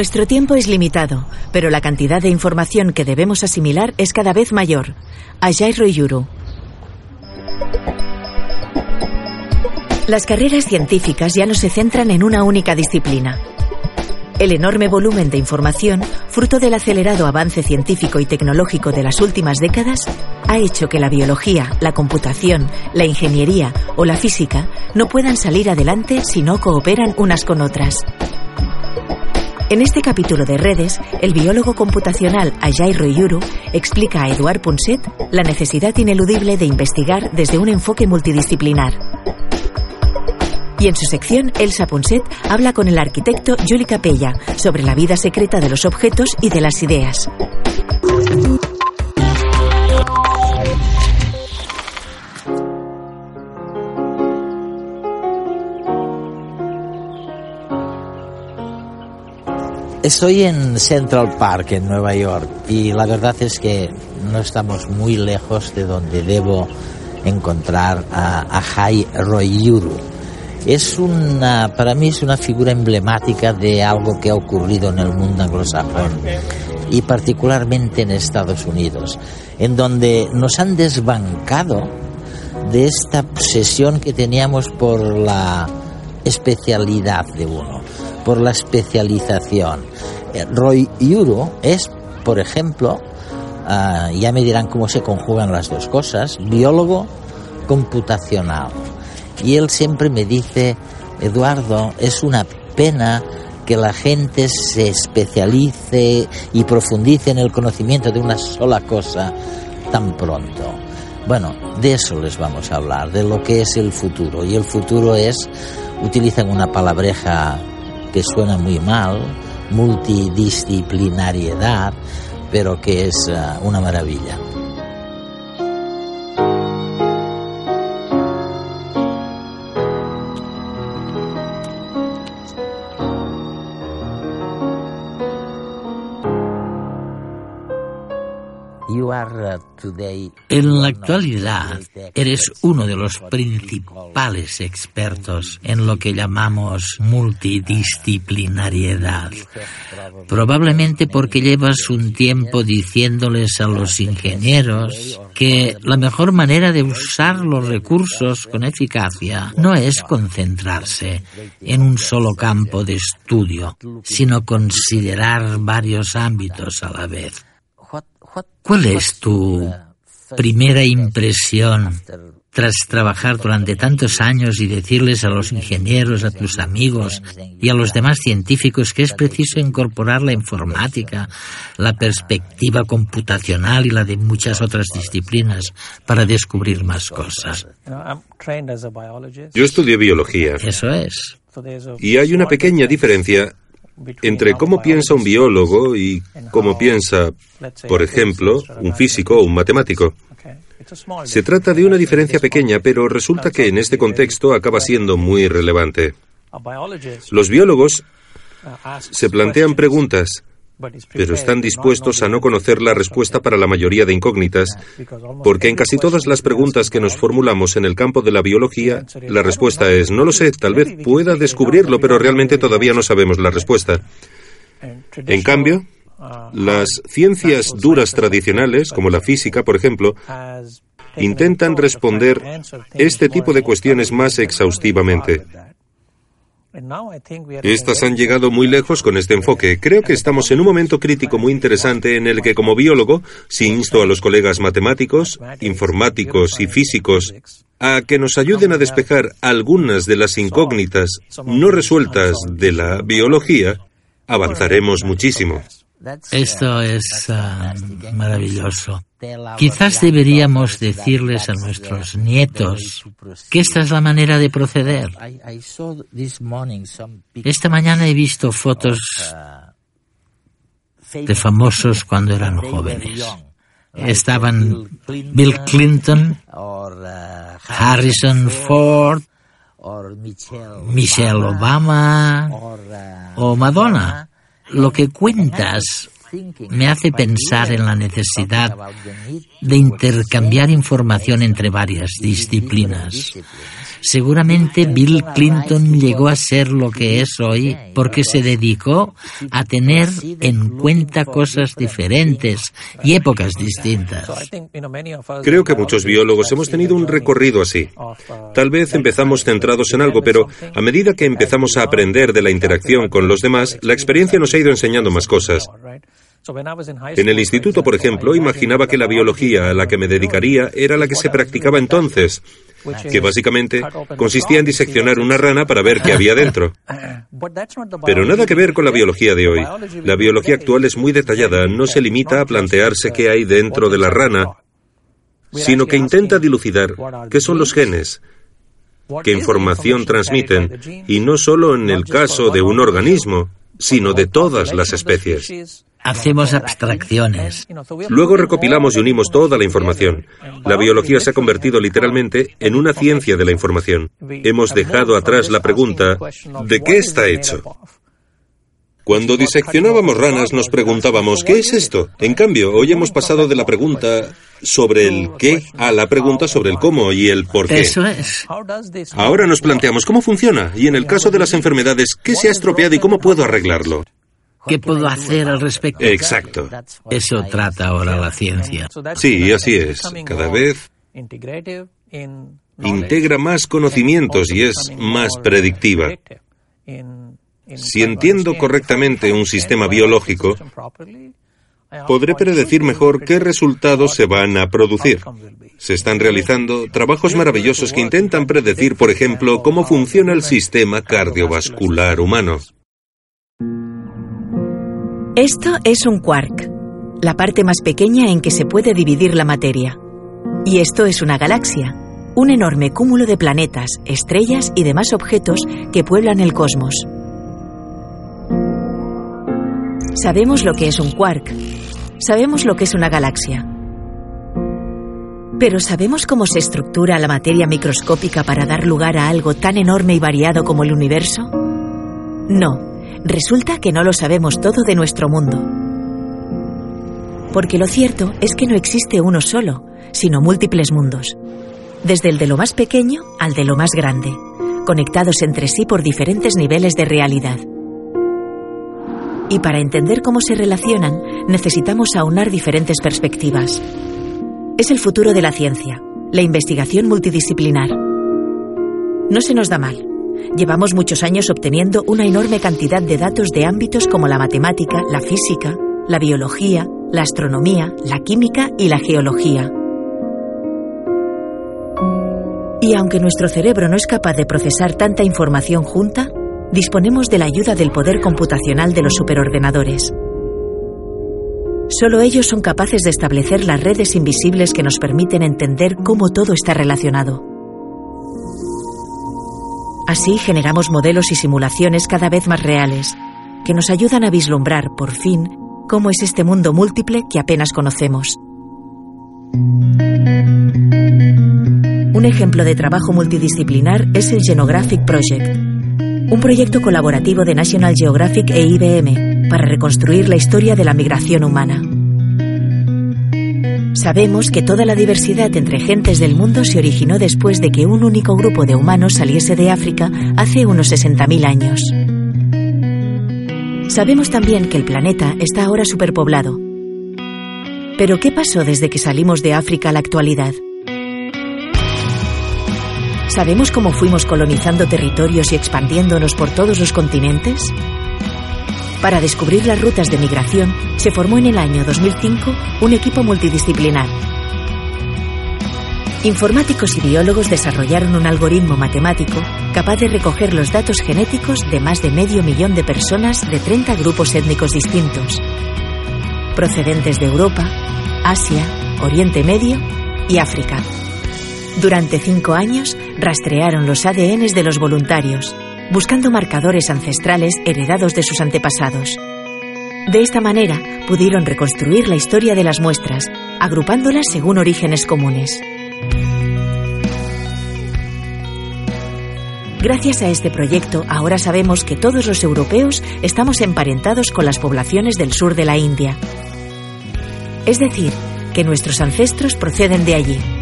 Nuestro tiempo es limitado, pero la cantidad de información que debemos asimilar es cada vez mayor. Ajay Royuru. Las carreras científicas ya no se centran en una única disciplina. El enorme volumen de información, fruto del acelerado avance científico y tecnológico de las últimas décadas, ha hecho que la biología, la computación, la ingeniería o la física no puedan salir adelante si no cooperan unas con otras. En este capítulo de Redes, el biólogo computacional Ajay Royuru explica a Eduard Punset la necesidad ineludible de investigar desde un enfoque multidisciplinar. Y en su sección, Elsa Punset habla con el arquitecto Juli Capella sobre la vida secreta de los objetos y de las ideas. Estoy en Central Park, en Nueva York, y la verdad es que no estamos muy lejos de donde debo encontrar a Ajay Royuru. Es una, para mí es una figura emblemática de algo que ha ocurrido en el mundo anglosajón y particularmente en Estados Unidos, en donde nos han desbancado de esta obsesión que teníamos por la especialidad de uno por la especialización. Eh, Roy Yuro es, por ejemplo, ah, ya me dirán cómo se conjugan las dos cosas, biólogo computacional. Y él siempre me dice, Eduardo, es una pena que la gente se especialice y profundice en el conocimiento de una sola cosa tan pronto. Bueno, de eso les vamos a hablar, de lo que es el futuro. Y el futuro es, utilizan una palabreja que suena muy mal, multidisciplinariedad, pero que es eh, una maravilla. En la actualidad eres uno de los principales expertos en lo que llamamos multidisciplinariedad. Probablemente porque llevas un tiempo diciéndoles a los ingenieros que la mejor manera de usar los recursos con eficacia no es concentrarse en un solo campo de estudio, sino considerar varios ámbitos a la vez. ¿Cuál es tu primera impresión tras trabajar durante tantos años y decirles a los ingenieros, a tus amigos y a los demás científicos que es preciso incorporar la informática, la perspectiva computacional y la de muchas otras disciplinas para descubrir más cosas? Yo estudié biología. Eso es. Y hay una pequeña diferencia entre cómo piensa un biólogo y cómo piensa, por ejemplo, un físico o un matemático. Se trata de una diferencia pequeña, pero resulta que en este contexto acaba siendo muy relevante. Los biólogos se plantean preguntas pero están dispuestos a no conocer la respuesta para la mayoría de incógnitas, porque en casi todas las preguntas que nos formulamos en el campo de la biología, la respuesta es no lo sé, tal vez pueda descubrirlo, pero realmente todavía no sabemos la respuesta. En cambio, las ciencias duras tradicionales, como la física, por ejemplo, intentan responder este tipo de cuestiones más exhaustivamente. Estas han llegado muy lejos con este enfoque. Creo que estamos en un momento crítico muy interesante en el que como biólogo, si insto a los colegas matemáticos, informáticos y físicos a que nos ayuden a despejar algunas de las incógnitas no resueltas de la biología, avanzaremos muchísimo. Esto es ah, maravilloso. Quizás deberíamos decirles a nuestros nietos que esta es la manera de proceder. Esta mañana he visto fotos de famosos cuando eran jóvenes. Estaban Bill Clinton, Harrison Ford, Michelle Obama o Madonna lo que cuentas me hace pensar en la necesidad de intercambiar información entre varias disciplinas. Seguramente Bill Clinton llegó a ser lo que es hoy porque se dedicó a tener en cuenta cosas diferentes y épocas distintas. Creo que muchos biólogos hemos tenido un recorrido así. Tal vez empezamos centrados en algo, pero a medida que empezamos a aprender de la interacción con los demás, la experiencia nos ha ido enseñando más cosas. En el instituto, por ejemplo, imaginaba que la biología a la que me dedicaría era la que se practicaba entonces, que básicamente consistía en diseccionar una rana para ver qué había dentro. Pero nada que ver con la biología de hoy. La biología actual es muy detallada, no se limita a plantearse qué hay dentro de la rana, sino que intenta dilucidar qué son los genes, qué información transmiten, y no solo en el caso de un organismo, sino de todas las especies. Hacemos abstracciones. Luego recopilamos y unimos toda la información. La biología se ha convertido literalmente en una ciencia de la información. Hemos dejado atrás la pregunta ¿de qué está hecho? Cuando diseccionábamos ranas nos preguntábamos ¿qué es esto? En cambio, hoy hemos pasado de la pregunta sobre el qué a la pregunta sobre el cómo y el por qué. Eso es. Ahora nos planteamos cómo funciona y en el caso de las enfermedades, ¿qué se ha estropeado y cómo puedo arreglarlo? ¿Qué puedo hacer al respecto? Exacto. Eso trata ahora la ciencia. Sí, así es. Cada vez integra más conocimientos y es más predictiva. Si entiendo correctamente un sistema biológico, podré predecir mejor qué resultados se van a producir. Se están realizando trabajos maravillosos que intentan predecir, por ejemplo, cómo funciona el sistema cardiovascular humano. Esto es un quark, la parte más pequeña en que se puede dividir la materia. Y esto es una galaxia, un enorme cúmulo de planetas, estrellas y demás objetos que pueblan el cosmos. Sabemos lo que es un quark, sabemos lo que es una galaxia. Pero ¿sabemos cómo se estructura la materia microscópica para dar lugar a algo tan enorme y variado como el universo? No, resulta que no lo sabemos todo de nuestro mundo. Porque lo cierto es que no existe uno solo, sino múltiples mundos. Desde el de lo más pequeño al de lo más grande, conectados entre sí por diferentes niveles de realidad. Y para entender cómo se relacionan, necesitamos aunar diferentes perspectivas. Es el futuro de la ciencia, la investigación multidisciplinar. No se nos da mal. Llevamos muchos años obteniendo una enorme cantidad de datos de ámbitos como la matemática, la física, la biología, la astronomía, la química y la geología. Y aunque nuestro cerebro no es capaz de procesar tanta información junta, disponemos de la ayuda del poder computacional de los superordenadores. Solo ellos son capaces de establecer las redes invisibles que nos permiten entender cómo todo está relacionado. Así generamos modelos y simulaciones cada vez más reales, que nos ayudan a vislumbrar, por fin, cómo es este mundo múltiple que apenas conocemos. Un ejemplo de trabajo multidisciplinar es el Genographic Project, un proyecto colaborativo de National Geographic e IBM para reconstruir la historia de la migración humana. Sabemos que toda la diversidad entre gentes del mundo se originó después de que un único grupo de humanos saliese de África hace unos 60.000 años. Sabemos también que el planeta está ahora superpoblado. Pero ¿qué pasó desde que salimos de África a la actualidad? ¿Sabemos cómo fuimos colonizando territorios y expandiéndonos por todos los continentes? Para descubrir las rutas de migración, se formó en el año 2005 un equipo multidisciplinar. Informáticos y biólogos desarrollaron un algoritmo matemático capaz de recoger los datos genéticos de más de medio millón de personas de 30 grupos étnicos distintos, procedentes de Europa, Asia, Oriente Medio y África. Durante cinco años rastrearon los ADNs de los voluntarios, buscando marcadores ancestrales heredados de sus antepasados. De esta manera pudieron reconstruir la historia de las muestras, agrupándolas según orígenes comunes. Gracias a este proyecto, ahora sabemos que todos los europeos estamos emparentados con las poblaciones del sur de la India. Es decir, que nuestros ancestros proceden de allí.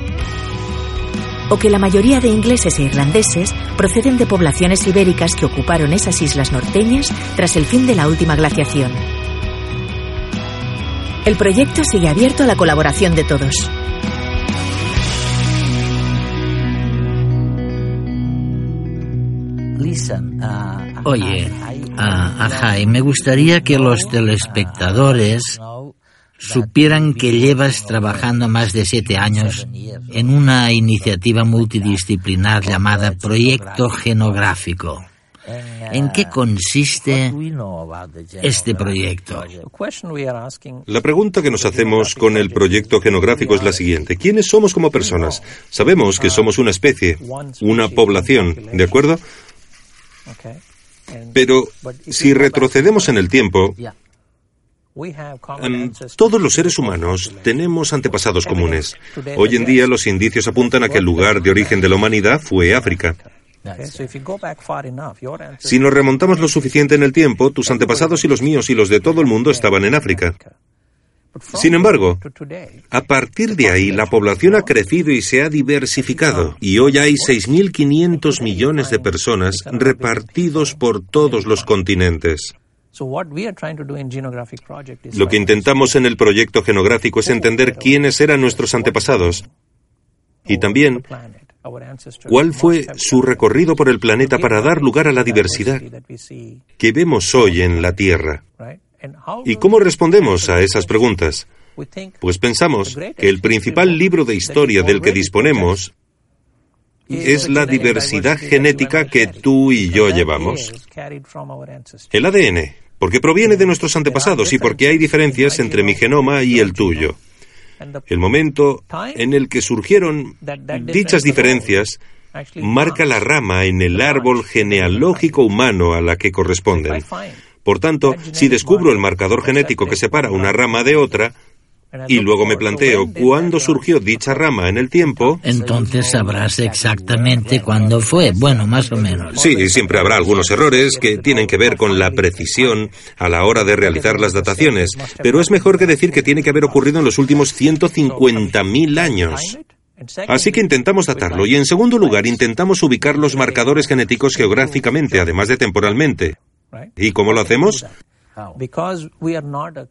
O que la mayoría de ingleses e irlandeses proceden de poblaciones ibéricas que ocuparon esas islas norteñas tras el fin de la última glaciación. El proyecto sigue abierto a la colaboración de todos. Oye, ajá, y me gustaría que los telespectadores supieran que llevas trabajando más de siete años en una iniciativa multidisciplinar llamada Proyecto Genográfico. ¿En qué consiste este proyecto? La pregunta que nos hacemos con el proyecto genográfico es la siguiente. ¿Quiénes somos como personas? Sabemos que somos una especie, una población, ¿de acuerdo? Pero si retrocedemos en el tiempo, em, todos los seres humanos tenemos antepasados comunes. Hoy en día los indicios apuntan a que el lugar de origen de la humanidad fue África. Si nos remontamos lo suficiente en el tiempo, tus antepasados y los míos y los de todo el mundo estaban en África. Sin embargo, a partir de ahí la población ha crecido y se ha diversificado y hoy hay 6.500 millones de personas repartidos por todos los continentes. Lo que intentamos en el proyecto genográfico es entender quiénes eran nuestros antepasados y también cuál fue su recorrido por el planeta para dar lugar a la diversidad que vemos hoy en la Tierra. ¿Y cómo respondemos a esas preguntas? Pues pensamos que el principal libro de historia del que disponemos es la diversidad genética que tú y yo llevamos. El ADN, porque proviene de nuestros antepasados y porque hay diferencias entre mi genoma y el tuyo. El momento en el que surgieron dichas diferencias marca la rama en el árbol genealógico humano a la que corresponden. Por tanto, si descubro el marcador genético que separa una rama de otra, y luego me planteo cuándo surgió dicha rama en el tiempo. Entonces sabrás exactamente cuándo fue, bueno, más o menos. Sí, siempre habrá algunos errores que tienen que ver con la precisión a la hora de realizar las dataciones, pero es mejor que decir que tiene que haber ocurrido en los últimos 150.000 años. Así que intentamos datarlo y en segundo lugar intentamos ubicar los marcadores genéticos geográficamente, además de temporalmente. ¿Y cómo lo hacemos?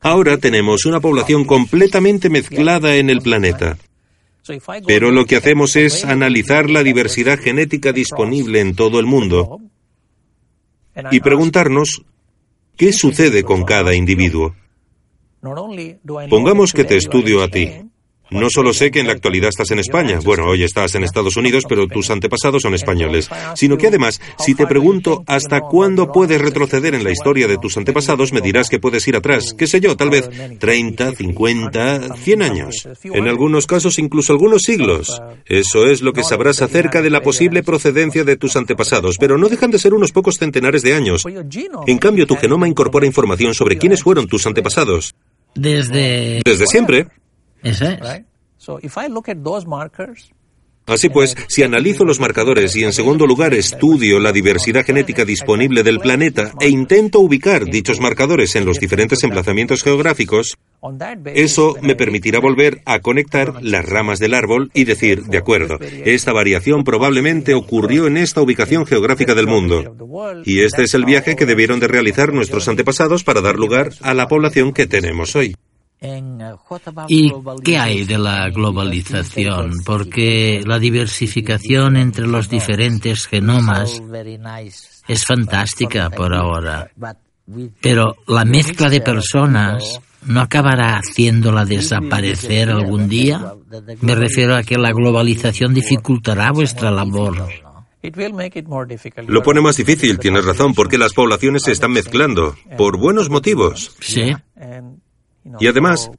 Ahora tenemos una población completamente mezclada en el planeta. Pero lo que hacemos es analizar la diversidad genética disponible en todo el mundo y preguntarnos qué sucede con cada individuo. Pongamos que te estudio a ti. No solo sé que en la actualidad estás en España, bueno, hoy estás en Estados Unidos, pero tus antepasados son españoles, sino que además, si te pregunto hasta cuándo puedes retroceder en la historia de tus antepasados, me dirás que puedes ir atrás, qué sé yo, tal vez 30, 50, 100 años, en algunos casos incluso algunos siglos. Eso es lo que sabrás acerca de la posible procedencia de tus antepasados, pero no dejan de ser unos pocos centenares de años. En cambio, tu genoma incorpora información sobre quiénes fueron tus antepasados. Desde... Desde siempre. Así pues, si analizo los marcadores y en segundo lugar estudio la diversidad genética disponible del planeta e intento ubicar dichos marcadores en los diferentes emplazamientos geográficos, eso me permitirá volver a conectar las ramas del árbol y decir, de acuerdo, esta variación probablemente ocurrió en esta ubicación geográfica del mundo. Y este es el viaje que debieron de realizar nuestros antepasados para dar lugar a la población que tenemos hoy. ¿Y qué hay de la globalización? Porque la diversificación entre los diferentes genomas es fantástica por ahora. Pero la mezcla de personas no acabará haciéndola desaparecer algún día. Me refiero a que la globalización dificultará vuestra labor. Lo pone más difícil, tienes razón, porque las poblaciones se están mezclando, por buenos motivos. Sí. Y además,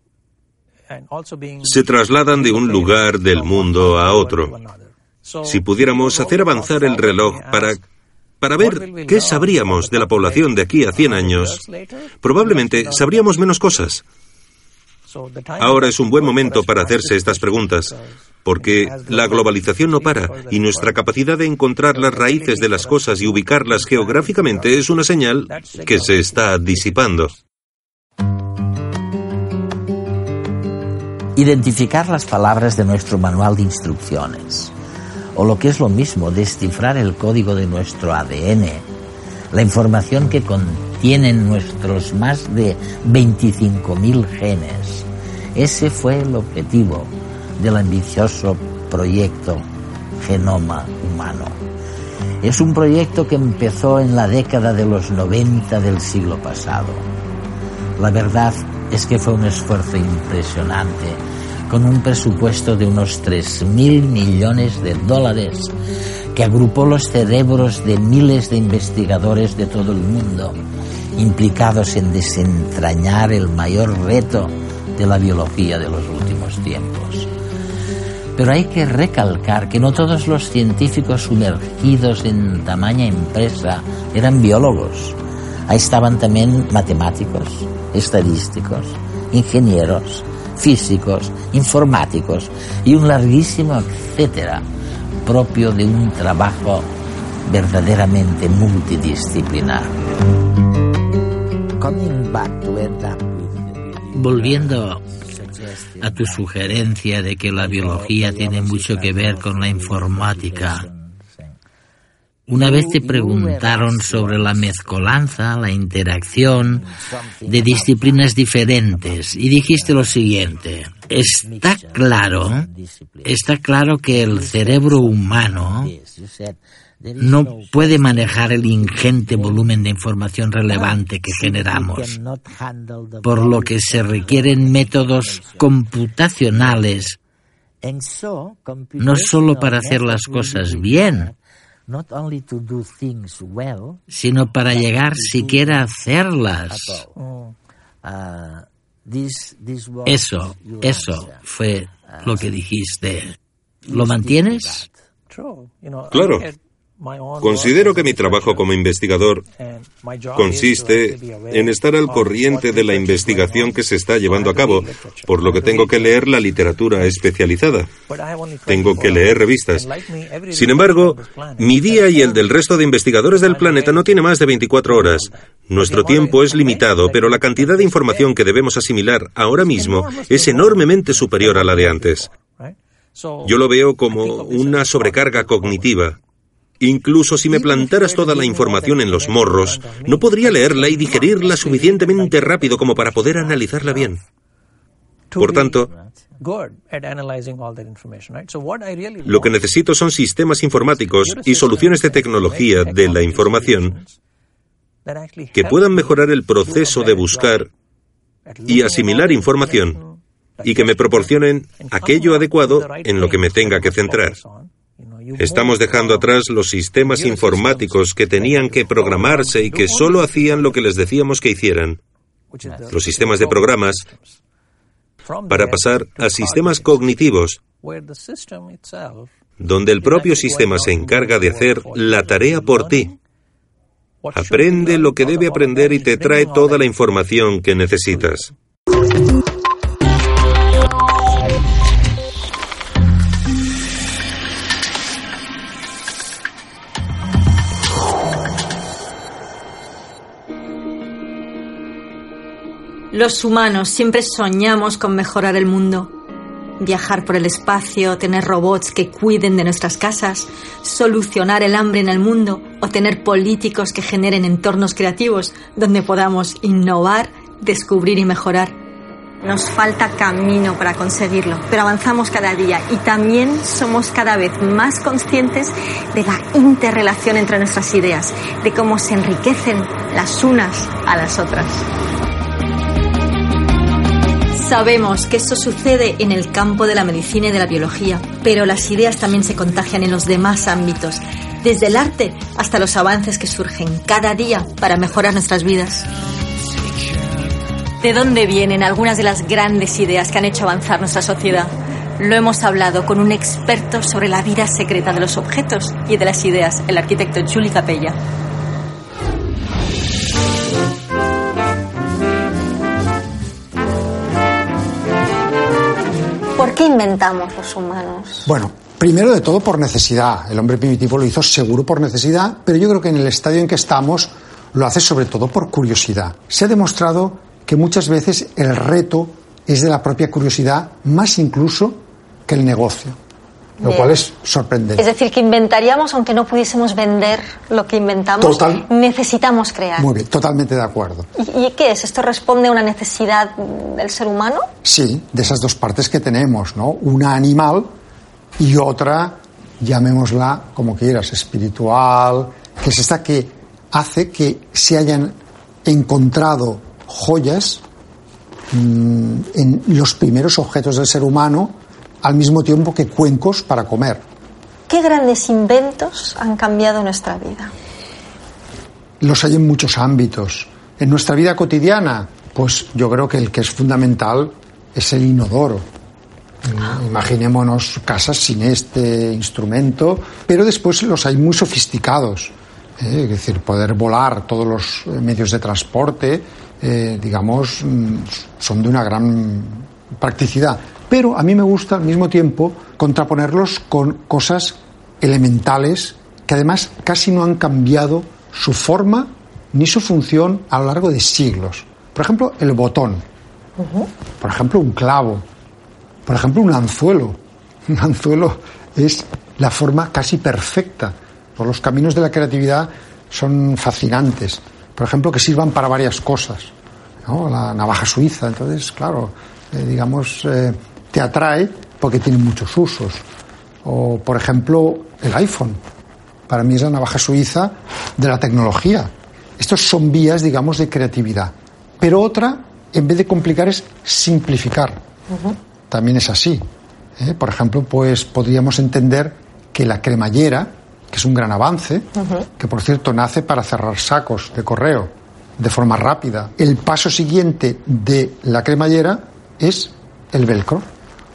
se trasladan de un lugar del mundo a otro. Si pudiéramos hacer avanzar el reloj para, para ver qué sabríamos de la población de aquí a 100 años, probablemente sabríamos menos cosas. Ahora es un buen momento para hacerse estas preguntas, porque la globalización no para y nuestra capacidad de encontrar las raíces de las cosas y ubicarlas geográficamente es una señal que se está disipando. Identificar las palabras de nuestro manual de instrucciones, o lo que es lo mismo, descifrar el código de nuestro ADN, la información que contienen nuestros más de 25.000 genes. Ese fue el objetivo del ambicioso proyecto Genoma Humano. Es un proyecto que empezó en la década de los 90 del siglo pasado. La verdad es que fue un esfuerzo impresionante, con un presupuesto de unos 3.000 millones de dólares, que agrupó los cerebros de miles de investigadores de todo el mundo, implicados en desentrañar el mayor reto de la biología de los últimos tiempos. Pero hay que recalcar que no todos los científicos sumergidos en tamaña empresa eran biólogos. Ahí estaban también matemáticos, estadísticos, ingenieros, físicos, informáticos y un larguísimo etcétera propio de un trabajo verdaderamente multidisciplinar. Volviendo a tu sugerencia de que la biología tiene mucho que ver con la informática. Una vez te preguntaron sobre la mezcolanza, la interacción de disciplinas diferentes y dijiste lo siguiente, está claro, está claro que el cerebro humano no puede manejar el ingente volumen de información relevante que generamos, por lo que se requieren métodos computacionales no solo para hacer las cosas bien, sino para llegar siquiera a hacerlas. Eso, eso fue lo que dijiste. ¿Lo mantienes? Claro. Considero que mi trabajo como investigador consiste en estar al corriente de la investigación que se está llevando a cabo, por lo que tengo que leer la literatura especializada. Tengo que leer revistas. Sin embargo, mi día y el del resto de investigadores del planeta no tiene más de 24 horas. Nuestro tiempo es limitado, pero la cantidad de información que debemos asimilar ahora mismo es enormemente superior a la de antes. Yo lo veo como una sobrecarga cognitiva. Incluso si me plantaras toda la información en los morros, no podría leerla y digerirla suficientemente rápido como para poder analizarla bien. Por tanto, lo que necesito son sistemas informáticos y soluciones de tecnología de la información que puedan mejorar el proceso de buscar y asimilar información y que me proporcionen aquello adecuado en lo que me tenga que centrar. Estamos dejando atrás los sistemas informáticos que tenían que programarse y que solo hacían lo que les decíamos que hicieran. Los sistemas de programas para pasar a sistemas cognitivos, donde el propio sistema se encarga de hacer la tarea por ti. Aprende lo que debe aprender y te trae toda la información que necesitas. Los humanos siempre soñamos con mejorar el mundo. Viajar por el espacio, tener robots que cuiden de nuestras casas, solucionar el hambre en el mundo o tener políticos que generen entornos creativos donde podamos innovar, descubrir y mejorar. Nos falta camino para conseguirlo, pero avanzamos cada día y también somos cada vez más conscientes de la interrelación entre nuestras ideas, de cómo se enriquecen las unas a las otras. Sabemos que esto sucede en el campo de la medicina y de la biología, pero las ideas también se contagian en los demás ámbitos, desde el arte hasta los avances que surgen cada día para mejorar nuestras vidas. ¿De dónde vienen algunas de las grandes ideas que han hecho avanzar nuestra sociedad? Lo hemos hablado con un experto sobre la vida secreta de los objetos y de las ideas, el arquitecto Juli Capella. Qué inventamos los humanos? Bueno, primero de todo por necesidad. El hombre primitivo lo hizo seguro por necesidad, pero yo creo que en el estadio en que estamos lo hace sobre todo por curiosidad. Se ha demostrado que muchas veces el reto es de la propia curiosidad, más incluso que el negocio lo cual es sorprendente. Es decir, que inventaríamos aunque no pudiésemos vender lo que inventamos. necesitamos crear. Muy bien, totalmente de acuerdo. ¿Y, qué es? ¿Esto responde a una necesidad del ser humano? Sí, de esas dos partes que tenemos, ¿no? Una animal y otra, llamémosla como quieras, espiritual, que es esta que hace que se hayan encontrado joyas mm, en los primeros objetos del ser humano al mismo tiempo que cuencos para comer. ¿Qué grandes inventos han cambiado nuestra vida? Los hay en muchos ámbitos. En nuestra vida cotidiana, pues yo creo que el que es fundamental es el inodoro. Ah. Imaginémonos casas sin este instrumento, pero después los hay muy sofisticados. ¿eh? Es decir, poder volar todos los medios de transporte, eh, digamos, mm, son de una gran practicidad. Pero a mí me gusta al mismo tiempo contraponerlos con cosas elementales que además casi no han cambiado su forma ni su función a lo largo de siglos. Por ejemplo, el botón. Por ejemplo, un clavo. Por ejemplo, un anzuelo. Un anzuelo es la forma casi perfecta. los caminos de la creatividad son fascinantes. Por ejemplo, que sirvan para varias cosas. La navaja suiza. Entonces, claro, eh, digamos, eh, te atrae porque tiene muchos usos. O, por ejemplo, el iPhone. Para mí es la navaja suiza de la tecnología. Estos son vías, digamos, de creatividad. Pero otra, en vez de complicar, es simplificar. También es así. ¿eh? Por ejemplo, pues podríamos entender que la cremallera, que es un gran avance, que por cierto nace para cerrar sacos de correo de forma rápida. El paso siguiente de la cremallera es el velcro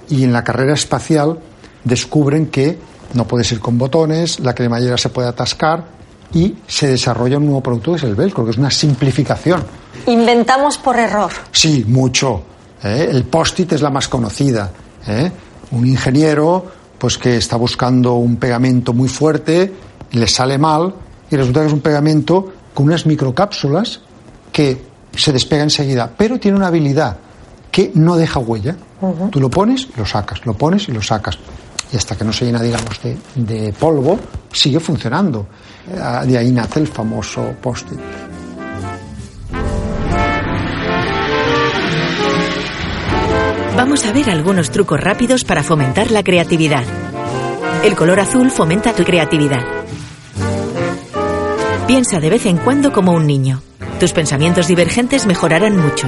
y en la carrera espacial descubren que no puede ser con botones, la cremallera se puede atascar y se desarrolla un nuevo producto que es el velcro, que es una simplificación. Inventamos por error. Sí, mucho. ¿eh? El post-it es la más conocida. ¿eh? Un ingeniero pues que está buscando un pegamento muy fuerte, le sale mal y resulta que es un pegamento con unas microcápsulas que se despega enseguida, pero tiene una habilidad que no deja huella. Tú lo pones y lo sacas, lo pones y lo sacas. Y hasta que no se llena, digamos, de, polvo, sigue funcionando. Eh, de ahí nace el famoso post-it. Vamos a ver algunos trucos rápidos para fomentar la creatividad. El color azul fomenta tu creatividad. Piensa de vez en cuando como un niño. Tus pensamientos divergentes mejorarán mucho.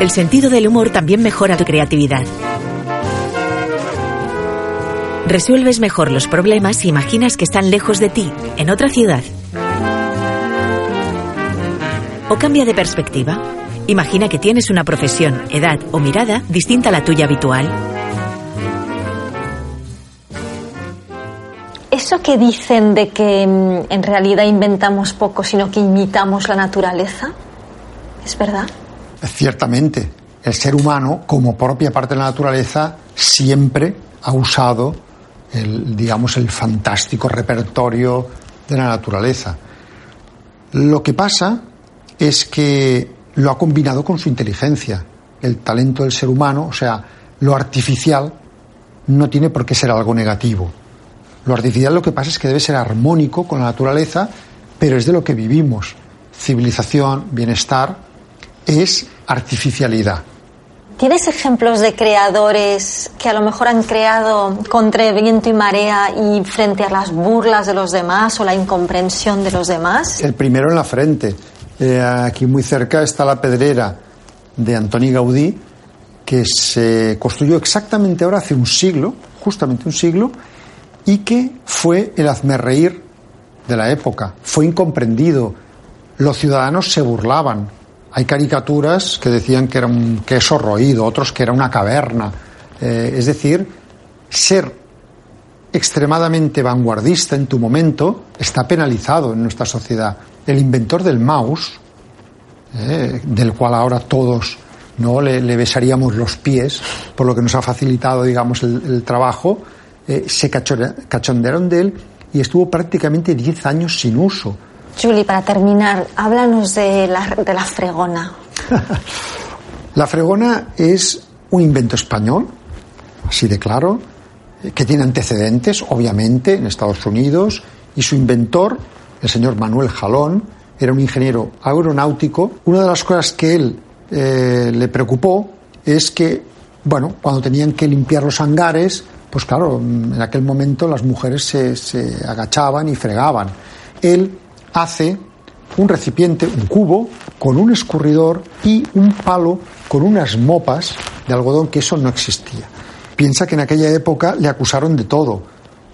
El sentido del humor también mejora tu creatividad. Resuelves mejor los problemas si imaginas que están lejos de ti, en otra ciudad. O cambia de perspectiva. Imagina que tienes una profesión, edad o mirada distinta a la tuya habitual. Eso que dicen de que mm, en realidad inventamos poco, sino que imitamos la naturaleza, ¿es verdad? Ciertamente, el ser humano, como propia parte de la naturaleza, siempre ha usado el, digamos, el fantástico repertorio de la naturaleza. Lo que pasa es que lo ha combinado con su inteligencia. El talento del ser humano, o sea, lo artificial, no tiene por qué ser algo negativo. Lo artificial lo que pasa es que debe ser armónico con la naturaleza, pero es de lo que vivimos. Civilización, bienestar, es artificialidad. ¿Tienes ejemplos de creadores que a lo mejor han creado contra viento y marea y frente a las burlas de los demás o la incomprensión de los demás? El primero en la frente. Eh, aquí muy cerca está la pedrera de Antoni Gaudí, que se construyó exactamente ahora hace un siglo, justamente un siglo, y que fue el hazmerreír de la época. Fue incomprendido. Los ciudadanos se burlaban hay caricaturas que decían que era un queso roído, otros que era una caverna. Eh, es decir, ser extremadamente vanguardista en tu momento está penalizado en nuestra sociedad. El inventor del mouse, eh, del cual ahora todos no le, besaríamos los pies, por lo que nos ha facilitado, digamos, el, trabajo. Eh, se cachondearon de él y estuvo prácticamente 10 años sin uso. Julie, para terminar, háblanos de la, de la fregona. la fregona es un invento español, así de claro, que tiene antecedentes, obviamente, en Estados Unidos, y su inventor, el señor Manuel Jalón, era un ingeniero aeronáutico. Una de las cosas que él eh, le preocupó es que, bueno, cuando tenían que limpiar los hangares, pues claro, en aquel momento las mujeres se, se agachaban y fregaban. Él hace un recipiente, un cubo, con un escurridor y un palo con unas mopas de algodón, que eso no existía. Piensa que en aquella época le acusaron de todo.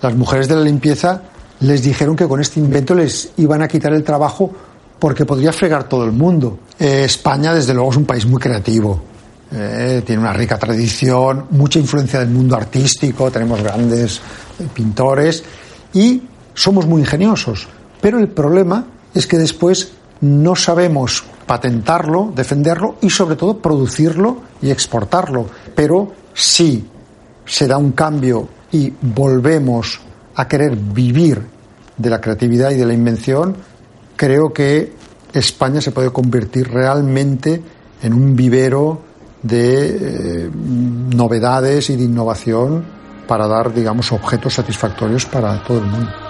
Las mujeres de la limpieza les dijeron que con este invento les iban a quitar el trabajo porque podría fregar todo el mundo. Eh, España, desde luego, es un país muy creativo. Eh, tiene una rica tradición, mucha influencia del mundo artístico, tenemos grandes eh, pintores y somos muy ingeniosos. Pero el problema es que después no sabemos patentarlo, defenderlo y sobre todo producirlo y exportarlo. Pero si se da un cambio y volvemos a querer vivir de la creatividad y de la invención, creo que España se puede convertir realmente en un vivero de eh, novedades y de innovación para dar, digamos, objetos satisfactorios para todo el mundo.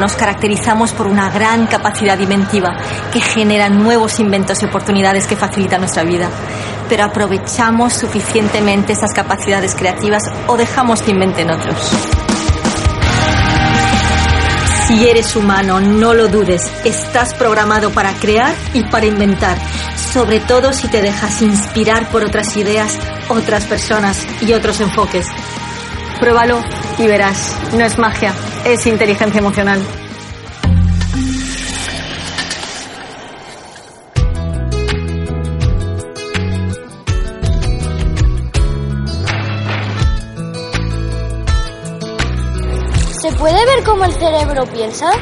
Nos caracterizamos por una gran capacidad inventiva que genera nuevos inventos y oportunidades que facilitan nuestra vida. Pero aprovechamos suficientemente esas capacidades creativas o dejamos que inventen otros. Si eres humano, no lo dudes, estás programado para crear y para inventar, sobre todo si te dejas inspirar por otras ideas, otras personas y otros enfoques. Pruébalo y verás, no es magia, es inteligencia emocional. ¿Se puede ver cómo el cerebro piensa?